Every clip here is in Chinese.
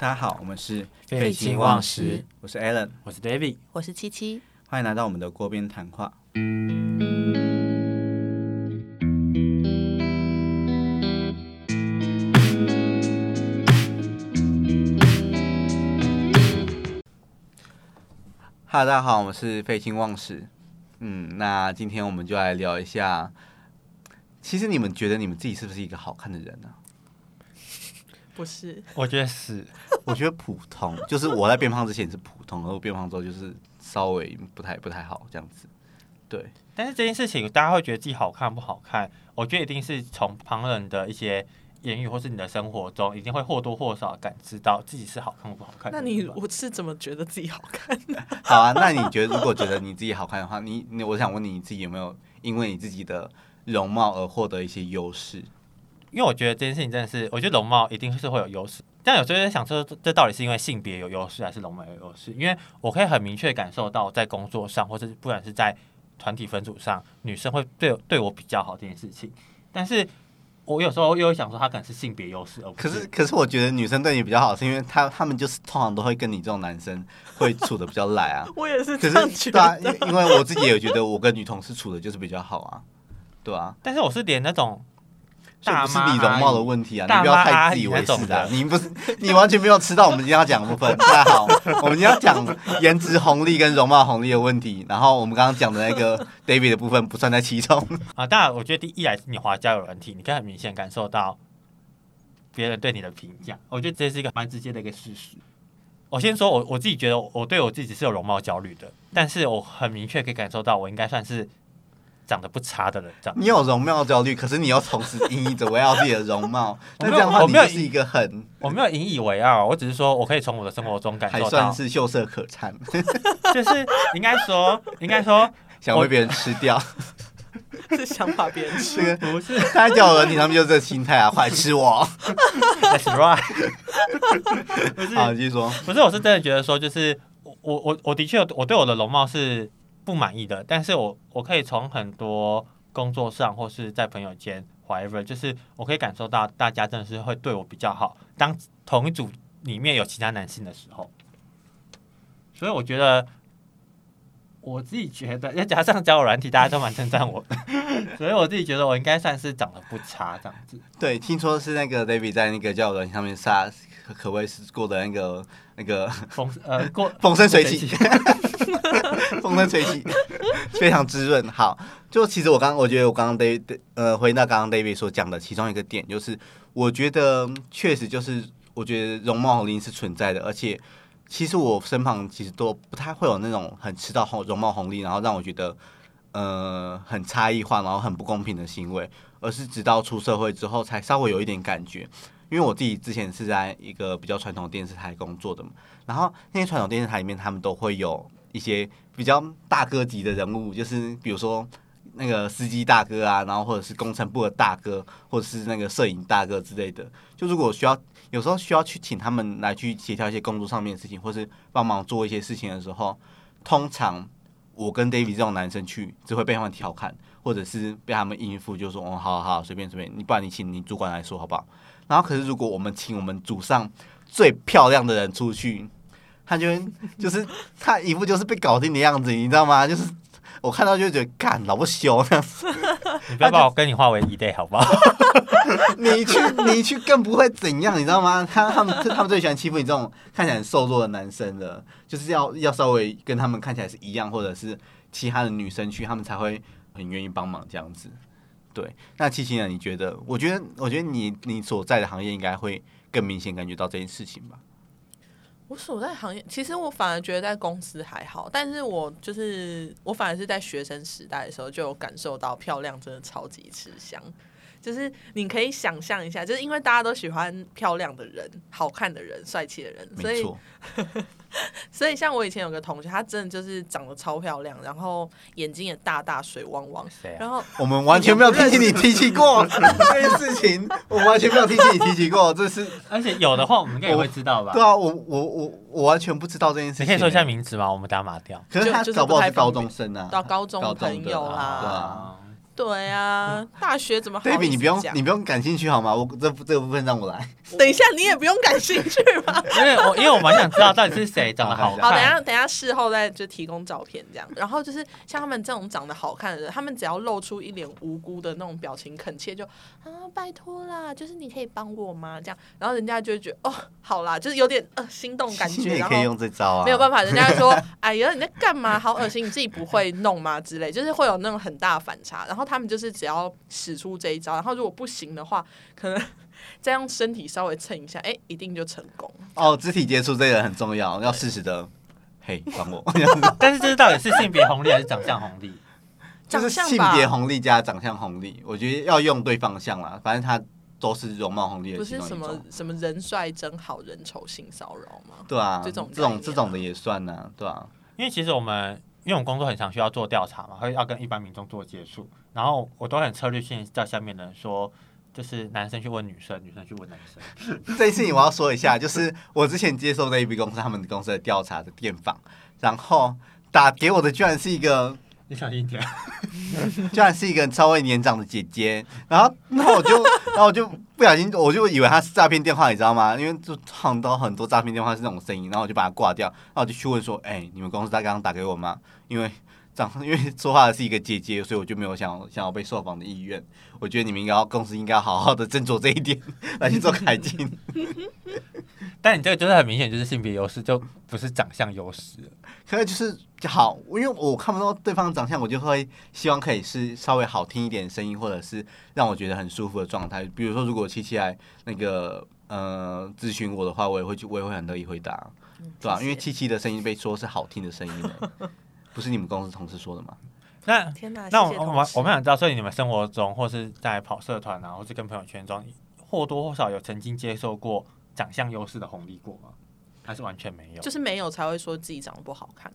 大家好，我们是废寝忘食，我是 Alan，我是 David，我是七七。欢迎来到我们的锅边谈话。Hello，大家好，我们是废寝忘食。嗯，那今天我们就来聊一下，其实你们觉得你们自己是不是一个好看的人呢、不是，我觉得是，我觉得普通，就是我在变胖之前是普通，而我变胖之后就是稍微不太不太好这样子。对，但是这件事情大家会觉得自己好看不好看，我觉得一定是从旁人的一些言语或是你的生活中，一定会或多或少感知到自己是好看或不好看那。你我是怎么觉得自己好看的？好啊，那你觉得如果觉得你自己好看的话，你你我想问你，你自己有没有因为你自己的容貌而获得一些优势？因为我觉得这件事情真的是，我觉得容貌一定是会有优势，但有时候在想说，这这到底是因为性别有优势，还是容貌有优势？因为我可以很明确感受到，在工作上，或者不管是在团体分组上，女生会对对我比较好这件事情，但是我有时候又会想说，她可能是性别优势，而不可是可是我觉得女生对你比较好，是因为她她们就是通常都会跟你这种男生会处的比较赖啊。我也是可这样觉是对啊，因为我自己也觉得我跟女同事处的就是比较好啊，对啊。但是我是连那种这不是你容貌的问题啊，你不要太自以为是啊！你不是你完全没有吃到我们今天要讲的部分。大家好，我们今天要讲颜值红利跟容貌红利的问题，然后我们刚刚讲的那个 David 的部分不算在其中。啊，当然，我觉得第一来是你滑交友软体，你可以很明显感受到别人对你的评价，我觉得这是一个蛮直接的一个事实。我先说我我自己觉得我对我自己是有容貌焦虑的，但是我很明确可以感受到我应该算是长得不差的人，这样。你有容貌焦虑，可是你又同时引以着围绕自己的容貌，那这样的话，我没有你就是一个很我没有引以为傲，我只是说我可以从我的生活中感还受到，算是秀色可餐，就是应该说应该说 想被别人吃掉。是想把别人吃。个不是他在交友软体上面就是这心态啊，快吃我！，That's right，不是好，继续说。不是，我是真的觉得说，就是我我我我的确我对我的容貌是不满意的，但是我我可以从很多工作上或是在朋友间，whatever，就是我可以感受到大家真的是会对我比较好。当同一组里面有其他男性的时候，所以我觉得我自己觉得，再加上交友软体，大家都蛮称赞我的，所以我自己觉得我应该算是长得不差这样子。对，听说是那个 David 在那个交友软件上面杀，可可谓是过的那个那个风呃过 风生水起，风声吹起，非常滋润。好，就其实我刚我觉得我刚刚 David 呃回到刚刚 David 所讲的其中一个点，就是我觉得确实就是我觉得容貌红利是存在的，而且其实我身旁其实都不太会有那种很吃到红容貌红利，然后让我觉得呃很差异化，然后很不公平的行为，而是直到出社会之后才稍微有一点感觉。因为我自己之前是在一个比较传统电视台工作的嘛，然后那些传统电视台里面，他们都会有一些比较大哥级的人物，就是比如说那个司机大哥啊，然后或者是工程部的大哥，或者是那个摄影大哥之类的。就如果需要有时候需要去请他们来去协调一些工作上面的事情，或是帮忙做一些事情的时候，通常我跟 David 这种男生去，只会被他们调侃，或者是被他们应付，就说哦，好好好，随便随便，你不然你请你主管来说好不好？然后可是如果我们请我们组上最漂亮的人出去，他就就是他一副就是被搞定的样子，你知道吗？就是我看到就觉得干老不羞这样子，你不要把我跟你化为一类好不好？你去你去更不会怎样，你知道吗？他他们他们最喜欢欺负你这种看起来很瘦弱的男生的，就是要要稍微跟他们看起来是一样，或者是其他的女生去，他们才会很愿意帮忙这样子。对，那七七呢？你觉得？我觉得，我觉得你你所在的行业应该会更明显感觉到这件事情吧？我所在行业，其实我反而觉得在公司还好，但是我就是我反而是在学生时代的时候就有感受到漂亮真的超级吃香。就是你可以想象一下，就是因为大家都喜欢漂亮的人、好看的人、帅气的人，所以，所以像我以前有个同学，她真的就是长得超漂亮，然后眼睛也大大水汪汪？然后我们完全没有听起你提起过 这件事情，我们完全没有听起你提起过，这是 而且有的话，我们应该也会知道吧对？啊，我我我我完全不知道这件事情。你可以说一下名字吗？我们打码掉。可是他就就是搞不好是高中生啊，到高中朋友啦，对啊啊，对啊，大学怎么好意思 David，你不用你不用感兴趣好吗？我这这个部分让我来。等一下，你也不用感兴趣吗？因为我因为我蛮想知道到底是谁长得好看。好，等一下等一下事后再就提供照片这样。然后就是像他们这种长得好看的人，他们只要露出一脸无辜的那种表情，恳切就啊拜托啦，就是你可以帮我吗？这样，然后人家就会觉得哦好啦，就是有点呃心动感觉，你也可以。用这招啊，没有办法，人家说：“哎呀，你在干嘛？好恶心！你自己不会弄吗？”之类，就是会有那种很大反差。然后他们就是只要使出这一招，然后如果不行的话，可能 再用身体稍微蹭一下，哎、一定就成功。哦，肢体接触这个很重要，要适时的，嘿，管我，但是这是到底是性别红利还是长相红利？就是性别红利加长相红利，我觉得要用对方向啦，反正它都是容貌红利的不是什么。什么人帅真好人丑性骚扰吗？对啊，这种这种这种的也算呢、对啊。因为其实我们因为我工作很常需要做调查嘛，会要跟一般民众做接触，然后我都很策略性叫下面的人说，就是男生去问女生，女生去问男生。这一次我要说一下，就是我之前接受那一 B 公司他们公司的调查的电访，然后打给我的居然是一个你小心一点。居然是一个稍微年长的姐姐，然后，然后我就，然后我就不小心，我就以为她是诈骗电话，你知道吗？因为就很多很多诈骗电话是那种声音，然后我就把它挂掉，然后我就去问说，哎、你们公司他刚刚打给我吗？因为长，因为说话的是一个姐姐，所以我就没有想想要被受访的意愿。我觉得你们应该要公司应该好好的斟酌这一点，来去做改进。但你这个就是很明显就是性别优势，就不是长相优势了。可是就是好，因为我看不到对方的长相，我就会希望可以是稍微好听一点的声音，或者是让我觉得很舒服的状态。比如说，如果七七来那个呃咨询我的话，我也会去，我也会很乐意回答，对吧、因为七七的声音被说是好听的声音的，不是你们公司同事说的吗？那天哪！那我我我们想知道，所以你们生活中或是在跑社团啊，或是跟朋友圈中，或多或少有曾经接受过长相优势的红利过吗？还是完全没有？就是没有才会说自己长得不好看。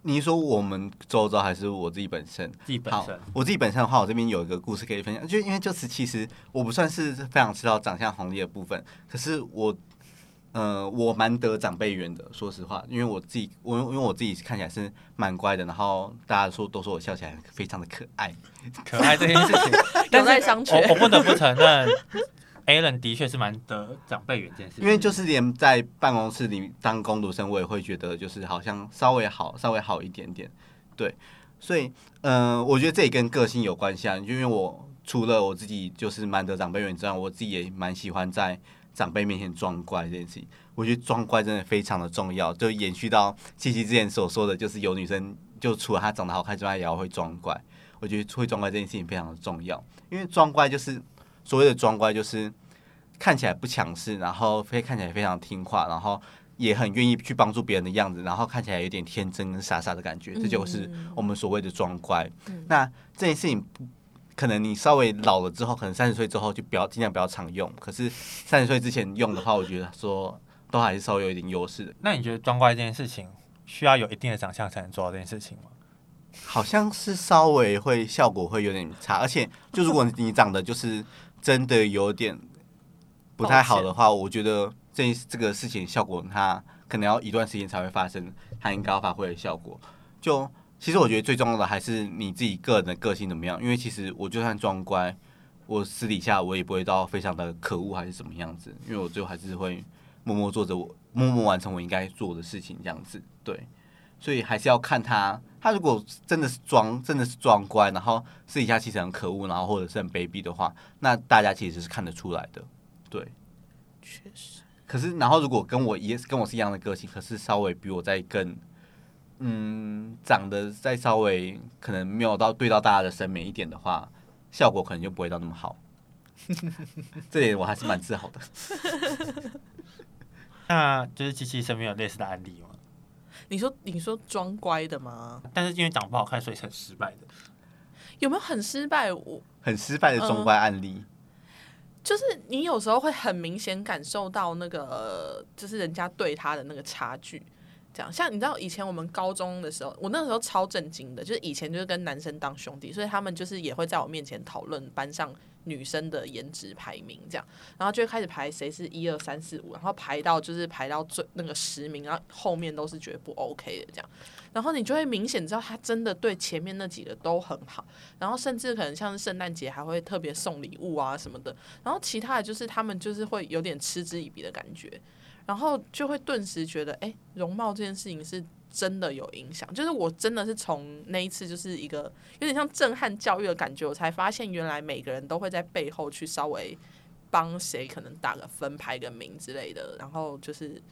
你是说我们周遭还是我自己本身？好自己本身，我自己本身的话，我这边有一个故事可以分享，就因为就是其实我不算是非常吃到长相红利的部分，可是我，呃，我蛮得长辈缘的，说实话，因为我自己，我因为我自己看起来是蛮乖的，然后大家说都说我笑起来非常的可爱，可爱这件事情，但有待是商榷我我不得不承认，Alan 的确是蛮得长辈缘这件事。因为就是连在办公室里当工读生，我也会觉得就是好像稍微好，稍微好一点点，对，所以，嗯、我觉得这也跟个性有关系啊，因为我除了我自己就是蛮得长辈缘之外，我自己也蛮喜欢在长辈面前装乖这件事情。我觉得装乖真的非常的重要，就延续到七七之前所说的，就是有女生就除了她长得好看之外，也要会装乖。我觉得会装乖这件事情非常的重要，因为装乖就是所谓的装乖，就是看起来不强势，然后非看起来非常听话，然后也很愿意去帮助别人的样子，然后看起来有点天真跟傻傻的感觉，这就是我们所谓的装乖。那这件事情不可能你稍微老了之后，可能三十岁之后就不要尽量不要常用，可是三十岁之前用的话，我觉得说都还是稍微有一点优势的。那你觉得装乖这件事情需要有一定的长相才能做到这件事情吗？好像是稍微会效果会有点差，而且就如果你长得就是真的有点不太好的话，我觉得这这个事情效果它可能要一段时间才会发生，它应该要发挥的效果。就其实我觉得最重要的还是你自己个人的个性怎么样，因为其实我就算装乖，我私底下我也不会到非常的可恶还是怎么样子，因为我最后还是会默默做着我默默完成我应该做的事情这样子，对。所以还是要看他，他如果真的是装，真的是装乖，然后私底下其实很可恶，然后或者是很卑鄙的话，那大家其实是看得出来的，对。确实，可是，然后如果跟我一跟我是一样的个性，可是稍微比我再更，嗯，长得再稍微可能没有到对到大家的审美一点的话，效果可能就不会到那么好。这点我还是蛮自豪的。那就是七七身边有类似的案例吗？你说你说装乖的吗？但是因为长不好看，所以是很失败的。有没有很失败？我很失败的中乖案例，就是你有时候会很明显感受到那个，呃就是人家对他的那个差距。这样，像你知道以前我们高中的时候，我那时候超震惊的，就是以前就是跟男生当兄弟，所以他们就是也会在我面前讨论班上女生的颜值排名这样，然后就开始排谁是一二三四五，然后排到就是排到最那个十名，然后后面都是觉得不 OK 的这样，然后你就会明显知道他真的对前面那几个都很好，然后甚至可能像是圣诞节还会特别送礼物啊什么的，然后其他的就是他们就是会有点嗤之以鼻的感觉，然后就会顿时觉得，哎、容貌这件事情是真的有影响。就是我真的是从那一次就是一个有点像震撼教育的感觉，我才发现原来每个人都会在背后去稍微帮谁可能打个分、排个名之类的，然后就是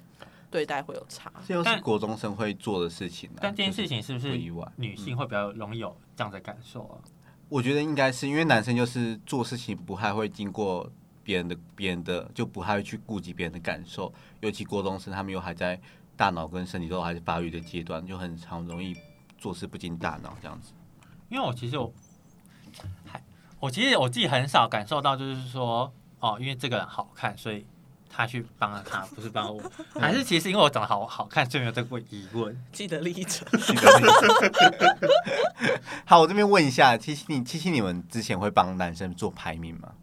对待会有差。这又是国中生会做的事情、啊。但这件事情是不是不意外女性会比较容易有这样的感受啊？我觉得应该是因为男生就是做事情不太会经过别人的别人的，就不太会去顾及别人的感受，尤其国中生他们又还在大脑跟身体都还是发育的阶段，就很常容易做事不经大脑这样子。因为我其实我还我其实我自己很少感受到，就是说哦，因为这个人好看，所以他去帮了他，不是帮我，还是其实因为我长得好好看，所以没有这个疑问。记得立着，好，我这边问一下，七七你七七你们之前会帮男生做排名吗？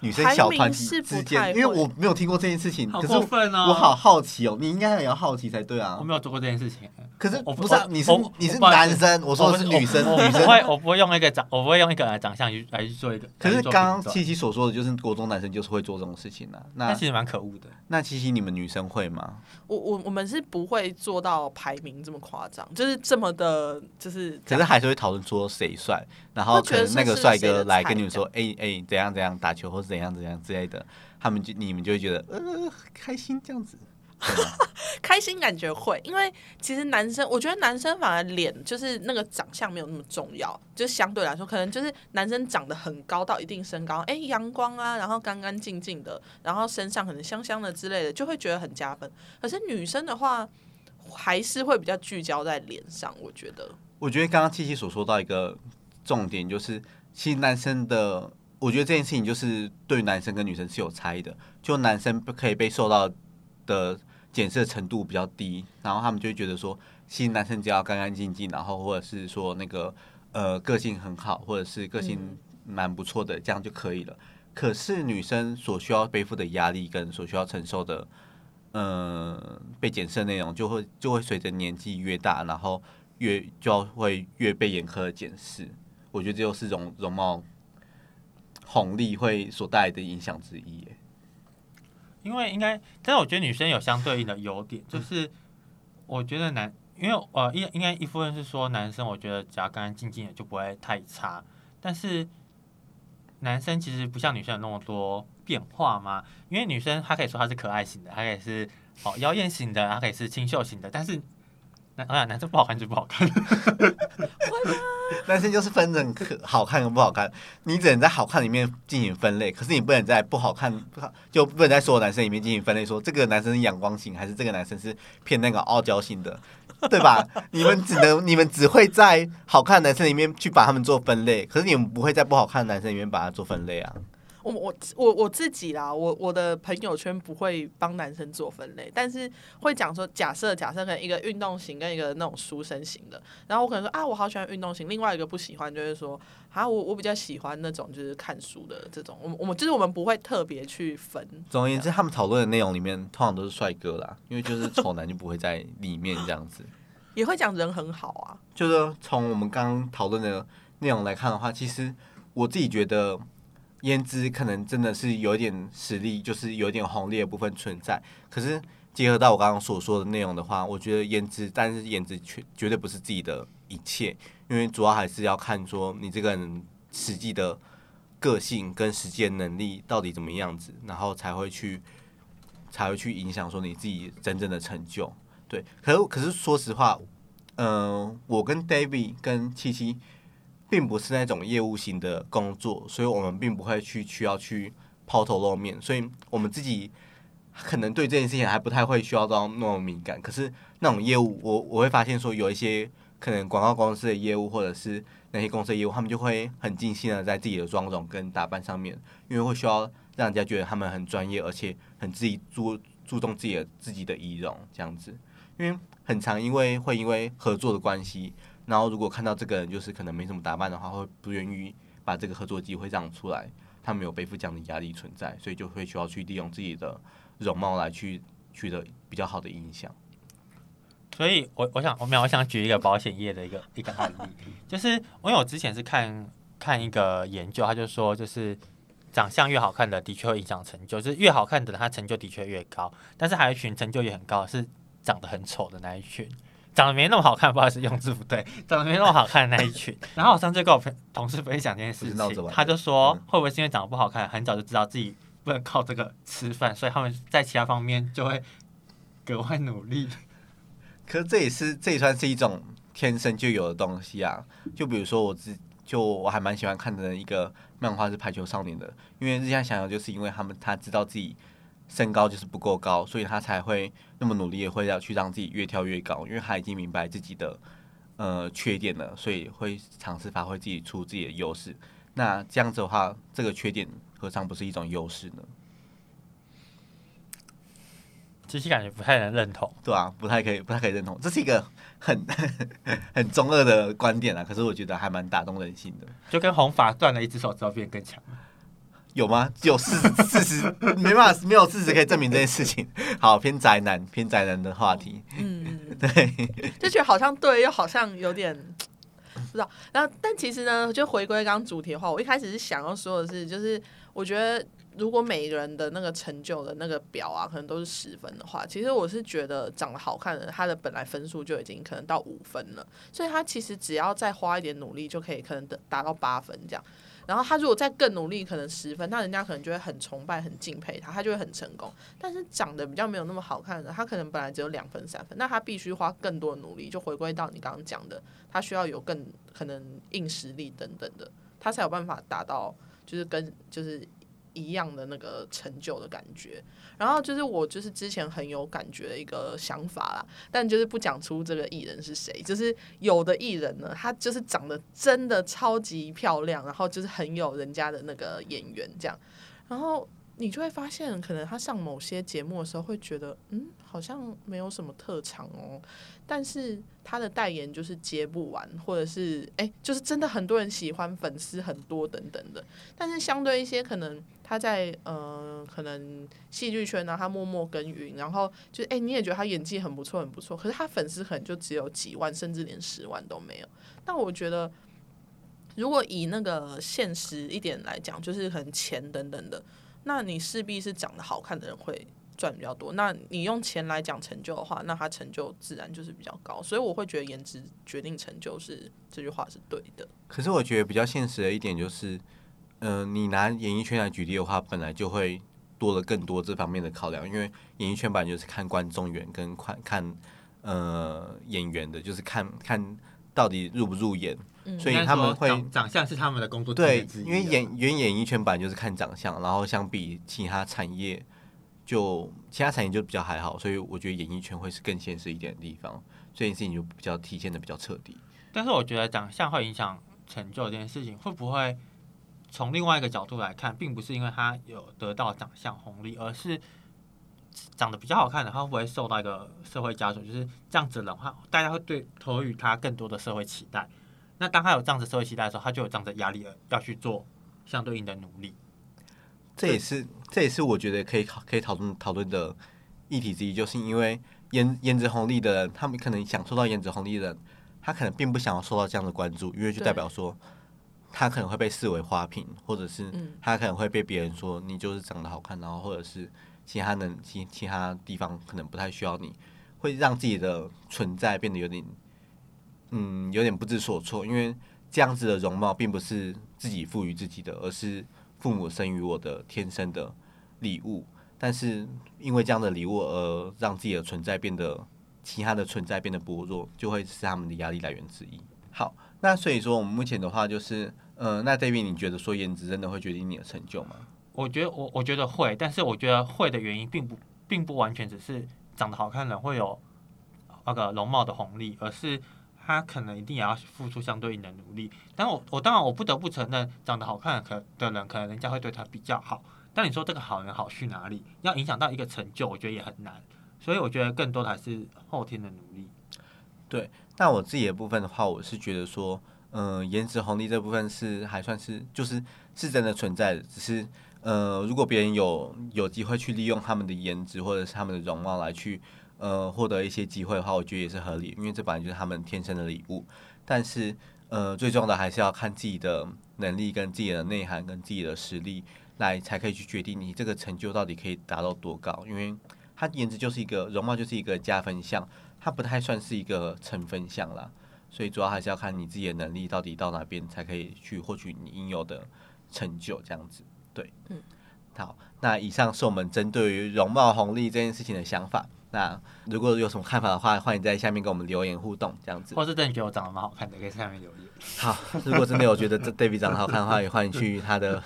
女生小团体之间，因为我没有听过这件事情，好可是过分哦！我好好奇哦，你应该也要好奇才对啊我。没有做过这件事情。可是我不是啊，我你是你是男生，我说的是女生，女生不会，我不会用一个长，我不会用一个人的长相去来去做一个。可是刚刚七七所说的，就是国中男生就是会做这种事情啊。那那其实蛮可恶的。那七七你们女生会吗？我我我们是不会做到排名这么夸张，就是这么的，就是可是还是会讨论说谁帅，然后可能那个帅哥来跟你们说，哎哎、怎样怎样打球或是怎样怎样之类的，他们就你们就会觉得呃开心这样子。开心感觉会，因为其实男生，我觉得男生反而脸就是那个长相没有那么重要，就相对来说，可能就是男生长得很高到一定身高，哎、阳光啊，然后干干净净的，然后身上可能香香的之类的，就会觉得很加分。可是女生的话，还是会比较聚焦在脸上，我觉得。我觉得刚刚七七所说到一个重点，就是其实男生的，我觉得这件事情就是对男生跟女生是有差异的。就男生可以被受到的检测程度比较低，然后他们就会觉得说，新男生只要干干净净，然后或者是说那个呃个性很好，或者是个性蛮不错的，这样就可以了。可是女生所需要背负的压力跟所需要承受的，呃，被检测内容就会就会随着年纪越大，然后越就会越被严苛的检视。我觉得这就是容容貌红利会所带来的影响之一。因为应该，但是我觉得女生有相对应的优点，就是我觉得男，因为呃，应应该一部分是说男生，我觉得只要干干净净的就不会太差，但是男生其实不像女生有那么多变化嘛，因为女生她可以说她是可爱型的，她可以是哦妖艳型的，她可以是清秀型的，但是男啊男生不好看就不好看，男生就是分成可好看跟不好看，你只能在好看里面进行分类，可是你不能在不好看不好就不能在所有男生里面进行分类，说这个男生是阳光型，还是这个男生是偏那个傲娇型的，对吧？你们只能你们只会在好看的男生里面去把他们做分类，可是你们不会在不好看的男生里面把它做分类啊。我我我我自己啦，我我的朋友圈不会帮男生做分类，但是会讲说，假设假设可能一个运动型跟一个那种书生型的，然后我可能说啊，我好喜欢运动型，另外一个不喜欢，就是说啊，我我比较喜欢那种就是看书的这种，我们我们就是我们不会特别去分。总而言之，他们讨论的内容里面通常都是帅哥啦，因为就是丑男就不会在里面这样子。也会讲人很好啊，就是从我们刚刚讨论的内容来看的话，其实我自己觉得颜值可能真的是有点实力，就是有点红利的部分存在。可是结合到我刚刚所说的内容的话，我觉得颜值，但是颜值绝绝对不是自己的一切，因为主要还是要看说你这个人实际的个性跟实际的能力到底怎么样子，然后才会去才会去影响说你自己真正的成就。对，可是可是说实话，嗯、我跟 David 跟七七并不是那种业务型的工作，所以我们并不会去需要去抛头露面，所以我们自己可能对这件事情还不太会需要到那么敏感。可是那种业务，我我会发现说有一些可能广告公司的业务或者是那些公司的业务，他们就会很尽心的在自己的妆容跟打扮上面，因为会需要让人家觉得他们很专业，而且很自己注注重自己的自己的仪容这样子。因为很常因为会因为合作的关系，然后如果看到这个人就是可能没什么打扮的话，会不愿意把这个合作机会让出来。他没有背负这样的压力存在，所以就会需要去利用自己的容貌来去取得比较好的影响。所以我我想我没有我想举一个保险业的一个一个案例，就是因为我之前是看看一个研究，他就说就是长相越好看的的确会影响成就，就是越好看的他成就的确越高，但是还有一群成就也很高是长得很丑的那一群。长得没那么好看，不好意思，用字不对。长得没那么好看的那一群，然后我上次跟我朋同事分享这件事情，他就说，会不会是因为长得不好看，很早就知道自己不能靠这个吃饭，所以他们在其他方面就会格外努力。可是这也是这也算是一种天生就有的东西啊。就比如说我自就我还蛮喜欢看的一个漫画是《排球少年》的，因为日向想要就是因为他们他知道自己。身高就是不够高，所以他才会那么努力，会要去让自己越跳越高，因为他已经明白自己的呃缺点了，所以会尝试发挥自己出自己的优势。那这样子的话，这个缺点何尝不是一种优势呢？其实感觉不太能认同，对啊，不太可以，不太可以认同，这是一个很很中二的观点啊。可是我觉得还蛮打动人心的，就跟红发断了一只手之后变更强。有吗？有事事实没办法，没有事实可以证明这件事情。好，偏宅男，偏宅男的话题。嗯，对，就觉得好像对，又好像有点不知道。然后，但其实呢，就回归刚刚主题的话，我一开始是想要说的是，就是我觉得如果每一个人的那个成就的那个表啊，可能都是十分的话，其实我是觉得长得好看的，他的本来分数就已经可能到五分了，所以他其实只要再花一点努力，就可以可能得达到八分这样。然后他如果再更努力，可能十分，那人家可能就会很崇拜、很敬佩他，他就会很成功。但是长得比较没有那么好看的，他可能本来只有两分、三分，那他必须花更多的努力，就回归到你刚刚讲的，他需要有更可能硬实力等等的，他才有办法达到，就是跟就是。一样的那个成就的感觉，然后就是我就是之前很有感觉的一个想法啦，但就是不讲出这个艺人是谁，就是有的艺人呢，他就是长得真的超级漂亮，然后就是很有人家的那个演员这样，然后。你就会发现，可能他上某些节目的时候会觉得，嗯，好像没有什么特长哦。但是他的代言就是接不完，或者是哎，就是真的很多人喜欢，粉丝很多等等的。但是相对一些可能他在呃，可能戏剧圈呢，他默默耕耘，然后就哎，你也觉得他演技很不错，很不错。可是他粉丝可能就只有几万，甚至连十万都没有。那我觉得，如果以那个现实一点来讲，就是可能钱等等的。那你势必是长得好看的人会赚比较多。那你用钱来讲成就的话，那他成就自然就是比较高。所以我会觉得颜值决定成就是这句话是对的。可是我觉得比较现实的一点就是，嗯，你拿演艺圈来举例的话，本来就会多了更多这方面的考量，因为演艺圈本来就是看观众缘跟看看呃演员的，就是看看到底入不入眼。所以他们会长相是他们的工作对，因为演演演艺圈本来就是看长相，然后相比其他产业，就其他产业就比较还好，所以我觉得演艺圈会是更现实一点的地方，这件事情就比较体现的比较彻底。但是我觉得长相会影响成就这件事情，会不会从另外一个角度来看，并不是因为他有得到长相红利，而是长得比较好看的，他会不会受到一个社会枷锁，就是这样子的话，大家会对投予他更多的社会期待。那当他有这样子社会期待的时候，他就有这样的压力，要去做相对应的努力。这也是这也是我觉得可以考可以讨论讨论的议题之一，就是因为颜颜值红利的人，他们可能享受到颜值红利的人，他可能并不想要受到这样的关注，因为就代表说他可能会被视为花瓶，或者是他可能会被别人说你就是长得好看，然后或者是其他能其其他地方可能不太需要你，会让自己的存在变得有点。嗯，有点不知所措，因为这样子的容貌并不是自己赋予自己的，而是父母生于我的天生的礼物。但是因为这样的礼物而让自己的存在变得，其他的存在变得薄弱，就会是他们的压力来源之一。好，那所以说我们目前的话就是，呃，那 David，你觉得说颜值真的会决定你的成就吗？我觉得我我觉得会，但是我觉得会的原因并不并不完全只是长得好看的人会有那个容貌的红利，而是。他可能一定也要付出相对应的努力，但我我当然我不得不承认，长得好看可的人可能人家会对他比较好。但你说这个好人好去哪里？要影响到一个成就，我觉得也很难。所以我觉得更多的还是后天的努力。对，那我自己的部分的话，我是觉得说，嗯，颜值红利这部分是还算是就是是真的存在的，只是呃，如果别人有有机会去利用他们的颜值或者是他们的容貌来去呃获得一些机会的话，我觉得也是合理，因为这本来就是他们天生的礼物。但是呃，最重要的还是要看自己的能力、跟自己的内涵、跟自己的实力来，才可以去决定你这个成就到底可以达到多高。因为它颜值就是一个容貌，就是一个加分项，它不太算是一个成分项啦。所以主要还是要看你自己的能力到底到哪边才可以去获取你应有的成就，这样子。对，嗯，好，那以上是我们针对于容貌红利这件事情的想法。那如果有什么看法的话，欢迎在下面跟我们留言互动，这样子。或是真的觉得我长得蛮好看的，可以在下面留言。好，如果真的有觉得这 David 长得好看的话，也欢迎去他的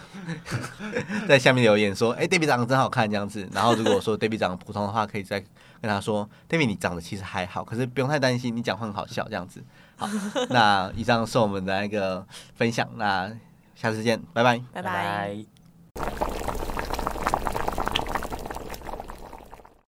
在下面留言说，哎、i d 长得真好看这样子。然后如果说 David 长得普通的话，可以再跟他说，David 你长得其实还好，可是不用太担心，你讲话很好笑这样子。好，那以上是我们的那个分享，那下次见，拜拜。拜拜拜